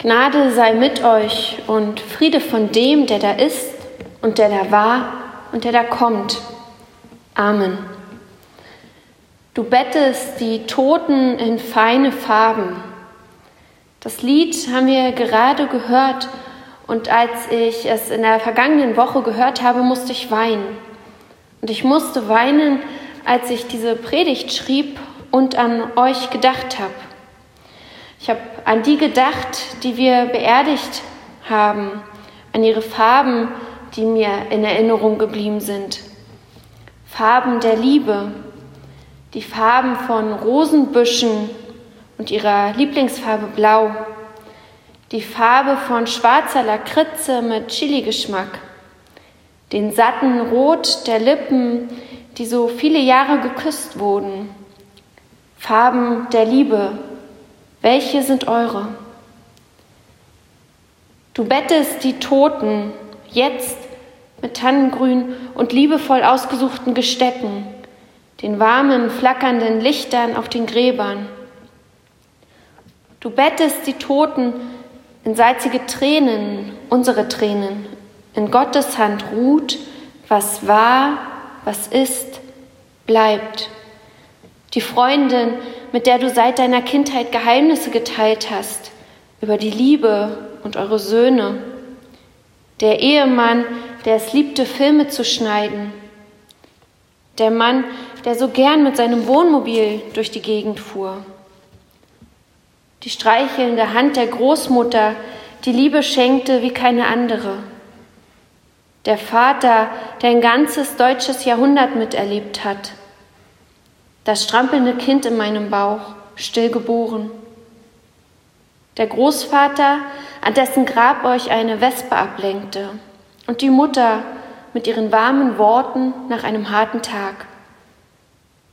Gnade sei mit euch und Friede von dem, der da ist und der da war und der da kommt. Amen. Du bettest die Toten in feine Farben. Das Lied haben wir gerade gehört und als ich es in der vergangenen Woche gehört habe, musste ich weinen. Und ich musste weinen, als ich diese Predigt schrieb und an euch gedacht habe. Ich habe an die gedacht, die wir beerdigt haben, an ihre Farben, die mir in Erinnerung geblieben sind. Farben der Liebe, die Farben von Rosenbüschen und ihrer Lieblingsfarbe Blau, die Farbe von schwarzer Lakritze mit Chili-Geschmack, den satten Rot der Lippen, die so viele Jahre geküsst wurden, Farben der Liebe, welche sind eure? Du bettest die Toten jetzt mit Tannengrün und liebevoll ausgesuchten Gestecken, den warmen, flackernden Lichtern auf den Gräbern. Du bettest die Toten in salzige Tränen, unsere Tränen. In Gottes Hand ruht, was war, was ist, bleibt. Die Freundin, mit der du seit deiner Kindheit Geheimnisse geteilt hast, über die Liebe und eure Söhne. Der Ehemann, der es liebte, Filme zu schneiden. Der Mann, der so gern mit seinem Wohnmobil durch die Gegend fuhr. Die streichelnde Hand der Großmutter, die Liebe schenkte wie keine andere. Der Vater, der ein ganzes deutsches Jahrhundert miterlebt hat das strampelnde Kind in meinem Bauch, stillgeboren. Der Großvater, an dessen Grab euch eine Wespe ablenkte, und die Mutter mit ihren warmen Worten nach einem harten Tag.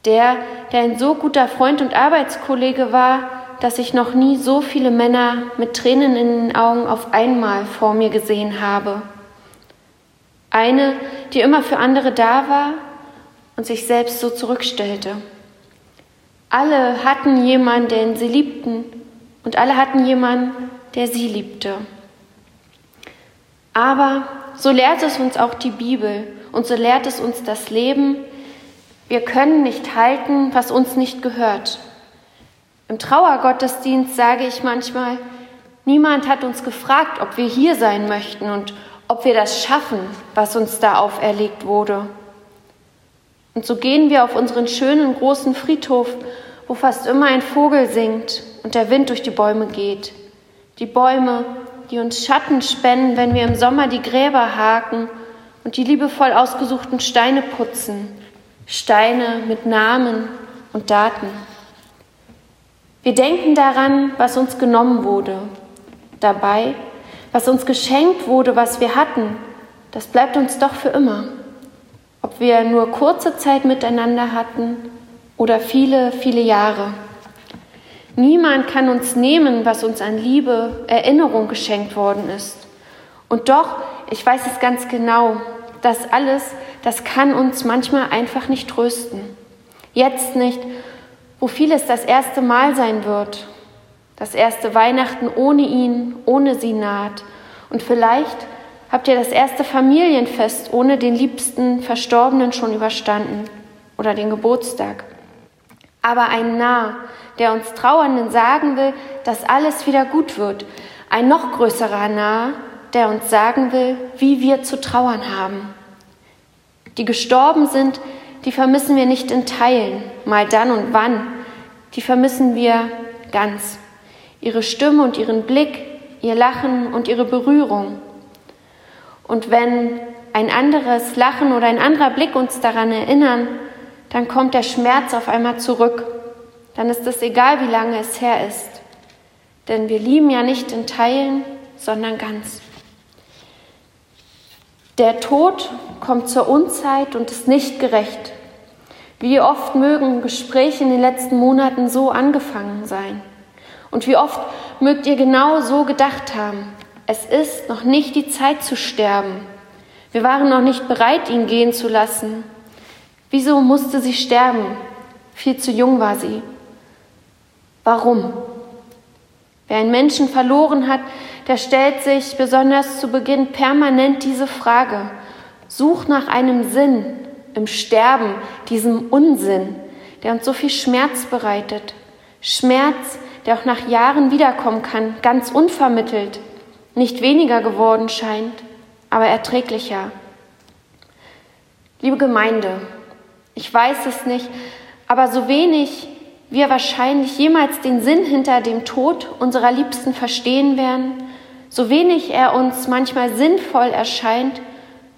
Der, der ein so guter Freund und Arbeitskollege war, dass ich noch nie so viele Männer mit Tränen in den Augen auf einmal vor mir gesehen habe. Eine, die immer für andere da war und sich selbst so zurückstellte. Alle hatten jemanden, den sie liebten, und alle hatten jemanden, der sie liebte. Aber so lehrt es uns auch die Bibel und so lehrt es uns das Leben. Wir können nicht halten, was uns nicht gehört. Im Trauergottesdienst sage ich manchmal, niemand hat uns gefragt, ob wir hier sein möchten und ob wir das schaffen, was uns da auferlegt wurde. Und so gehen wir auf unseren schönen großen Friedhof wo fast immer ein Vogel singt und der Wind durch die Bäume geht. Die Bäume, die uns Schatten spenden, wenn wir im Sommer die Gräber haken und die liebevoll ausgesuchten Steine putzen. Steine mit Namen und Daten. Wir denken daran, was uns genommen wurde. Dabei, was uns geschenkt wurde, was wir hatten, das bleibt uns doch für immer. Ob wir nur kurze Zeit miteinander hatten oder viele, viele Jahre. Niemand kann uns nehmen, was uns an Liebe, Erinnerung geschenkt worden ist. Und doch, ich weiß es ganz genau, das alles, das kann uns manchmal einfach nicht trösten. Jetzt nicht, wo vieles das erste Mal sein wird. Das erste Weihnachten ohne ihn, ohne sie naht. Und vielleicht habt ihr das erste Familienfest ohne den liebsten Verstorbenen schon überstanden oder den Geburtstag aber ein Nah, der uns Trauernden sagen will, dass alles wieder gut wird. Ein noch größerer Nah, der uns sagen will, wie wir zu trauern haben. Die gestorben sind, die vermissen wir nicht in Teilen, mal dann und wann. Die vermissen wir ganz. Ihre Stimme und ihren Blick, ihr Lachen und ihre Berührung. Und wenn ein anderes Lachen oder ein anderer Blick uns daran erinnern, dann kommt der Schmerz auf einmal zurück. Dann ist es egal, wie lange es her ist. Denn wir lieben ja nicht in Teilen, sondern ganz. Der Tod kommt zur Unzeit und ist nicht gerecht. Wie oft mögen Gespräche in den letzten Monaten so angefangen sein? Und wie oft mögt ihr genau so gedacht haben? Es ist noch nicht die Zeit zu sterben. Wir waren noch nicht bereit, ihn gehen zu lassen. Wieso musste sie sterben? Viel zu jung war sie. Warum? Wer einen Menschen verloren hat, der stellt sich besonders zu Beginn permanent diese Frage. Such nach einem Sinn im Sterben, diesem Unsinn, der uns so viel Schmerz bereitet. Schmerz, der auch nach Jahren wiederkommen kann, ganz unvermittelt, nicht weniger geworden scheint, aber erträglicher. Liebe Gemeinde, ich weiß es nicht, aber so wenig wir wahrscheinlich jemals den Sinn hinter dem Tod unserer Liebsten verstehen werden, so wenig er uns manchmal sinnvoll erscheint,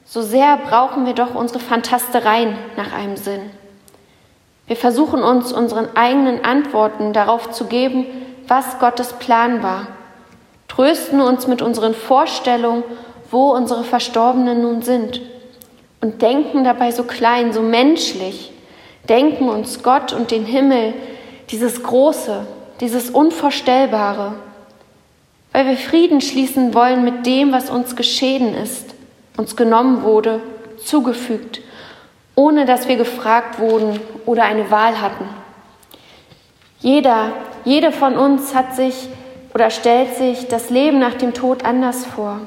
so sehr brauchen wir doch unsere Fantastereien nach einem Sinn. Wir versuchen uns unseren eigenen Antworten darauf zu geben, was Gottes Plan war, trösten uns mit unseren Vorstellungen, wo unsere Verstorbenen nun sind und denken dabei so klein, so menschlich, denken uns Gott und den Himmel, dieses Große, dieses Unvorstellbare, weil wir Frieden schließen wollen mit dem, was uns geschehen ist, uns genommen wurde, zugefügt, ohne dass wir gefragt wurden oder eine Wahl hatten. Jeder, jede von uns hat sich oder stellt sich das Leben nach dem Tod anders vor.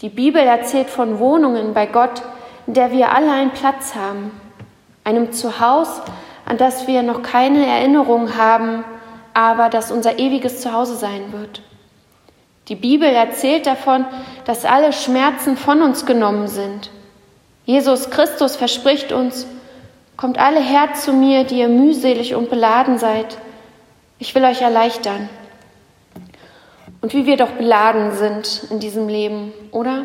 Die Bibel erzählt von Wohnungen bei Gott, in der wir alle einen Platz haben, einem Zuhause, an das wir noch keine Erinnerung haben, aber das unser ewiges Zuhause sein wird. Die Bibel erzählt davon, dass alle Schmerzen von uns genommen sind. Jesus Christus verspricht uns, kommt alle her zu mir, die ihr mühselig und beladen seid. Ich will euch erleichtern. Und wie wir doch beladen sind in diesem Leben, oder?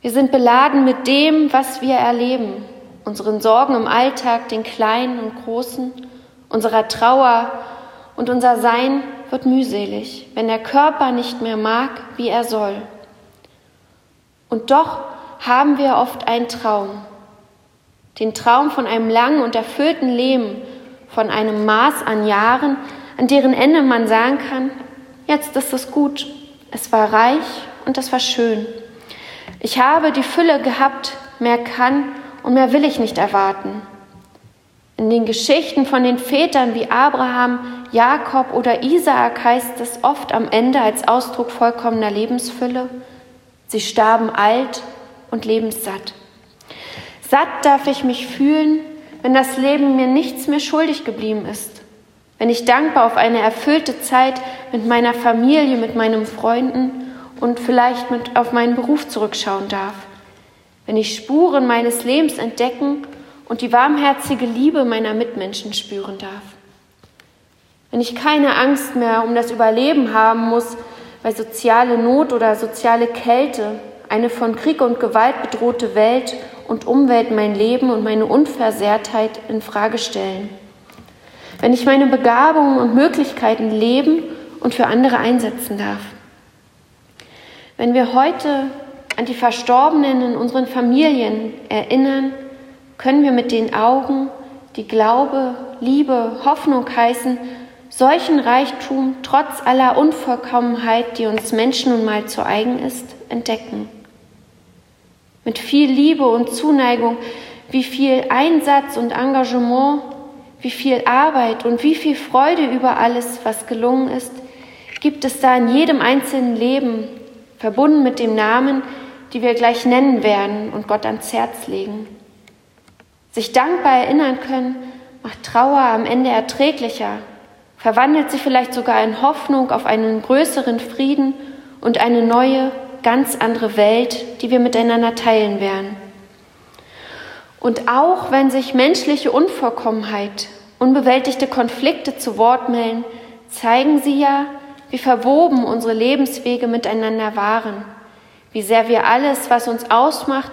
Wir sind beladen mit dem, was wir erleben, unseren Sorgen im Alltag, den kleinen und großen, unserer Trauer und unser Sein wird mühselig, wenn der Körper nicht mehr mag, wie er soll. Und doch haben wir oft einen Traum, den Traum von einem langen und erfüllten Leben, von einem Maß an Jahren, an deren Ende man sagen kann, jetzt ist es gut, es war reich und es war schön. Ich habe die Fülle gehabt, mehr kann und mehr will ich nicht erwarten. In den Geschichten von den Vätern wie Abraham, Jakob oder Isaak heißt es oft am Ende als Ausdruck vollkommener Lebensfülle, sie starben alt und lebenssatt. Satt darf ich mich fühlen, wenn das Leben mir nichts mehr schuldig geblieben ist, wenn ich dankbar auf eine erfüllte Zeit mit meiner Familie, mit meinen Freunden und vielleicht mit auf meinen Beruf zurückschauen darf wenn ich Spuren meines Lebens entdecken und die warmherzige Liebe meiner Mitmenschen spüren darf. Wenn ich keine Angst mehr um das Überleben haben muss, weil soziale Not oder soziale Kälte, eine von Krieg und Gewalt bedrohte Welt und Umwelt mein Leben und meine Unversehrtheit in Frage stellen. Wenn ich meine Begabungen und Möglichkeiten leben und für andere einsetzen darf. Wenn wir heute an die Verstorbenen in unseren Familien erinnern, können wir mit den Augen, die Glaube, Liebe, Hoffnung heißen, solchen Reichtum trotz aller Unvollkommenheit, die uns Menschen nun mal zu eigen ist, entdecken. Mit viel Liebe und Zuneigung, wie viel Einsatz und Engagement, wie viel Arbeit und wie viel Freude über alles, was gelungen ist, gibt es da in jedem einzelnen Leben, verbunden mit dem Namen, die wir gleich nennen werden und Gott ans Herz legen. Sich dankbar erinnern können, macht Trauer am Ende erträglicher, verwandelt sie vielleicht sogar in Hoffnung auf einen größeren Frieden und eine neue, ganz andere Welt, die wir miteinander teilen werden. Und auch wenn sich menschliche Unvollkommenheit, unbewältigte Konflikte zu Wort melden, zeigen sie ja, wie verwoben unsere Lebenswege miteinander waren wie sehr wir alles, was uns ausmacht,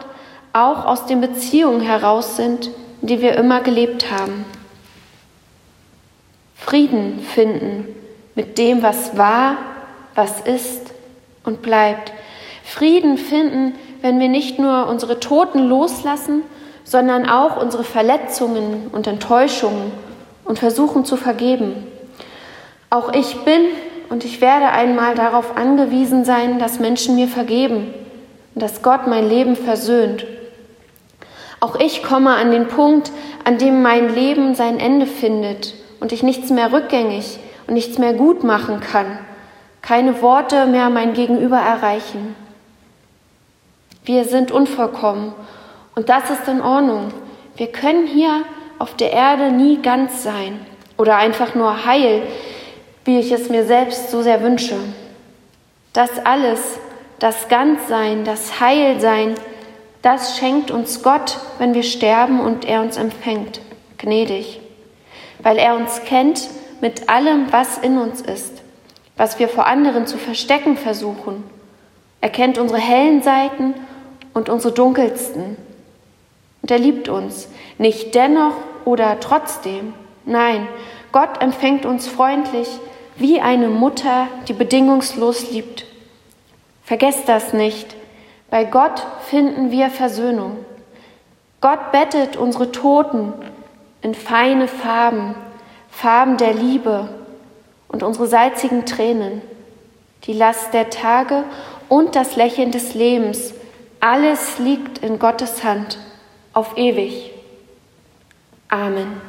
auch aus den Beziehungen heraus sind, die wir immer gelebt haben. Frieden finden mit dem, was war, was ist und bleibt. Frieden finden, wenn wir nicht nur unsere Toten loslassen, sondern auch unsere Verletzungen und Enttäuschungen und versuchen zu vergeben. Auch ich bin und ich werde einmal darauf angewiesen sein, dass Menschen mir vergeben und dass Gott mein Leben versöhnt. Auch ich komme an den Punkt, an dem mein Leben sein Ende findet und ich nichts mehr rückgängig und nichts mehr gut machen kann, keine Worte mehr mein Gegenüber erreichen. Wir sind unvollkommen und das ist in Ordnung. Wir können hier auf der Erde nie ganz sein oder einfach nur heil, wie ich es mir selbst so sehr wünsche. Das alles, das Ganzsein, das Heilsein, das schenkt uns Gott, wenn wir sterben und er uns empfängt, gnädig, weil er uns kennt mit allem, was in uns ist, was wir vor anderen zu verstecken versuchen. Er kennt unsere hellen Seiten und unsere dunkelsten. Und er liebt uns, nicht dennoch oder trotzdem. Nein, Gott empfängt uns freundlich, wie eine Mutter, die bedingungslos liebt. Vergesst das nicht. Bei Gott finden wir Versöhnung. Gott bettet unsere Toten in feine Farben, Farben der Liebe und unsere salzigen Tränen, die Last der Tage und das Lächeln des Lebens. Alles liegt in Gottes Hand auf ewig. Amen.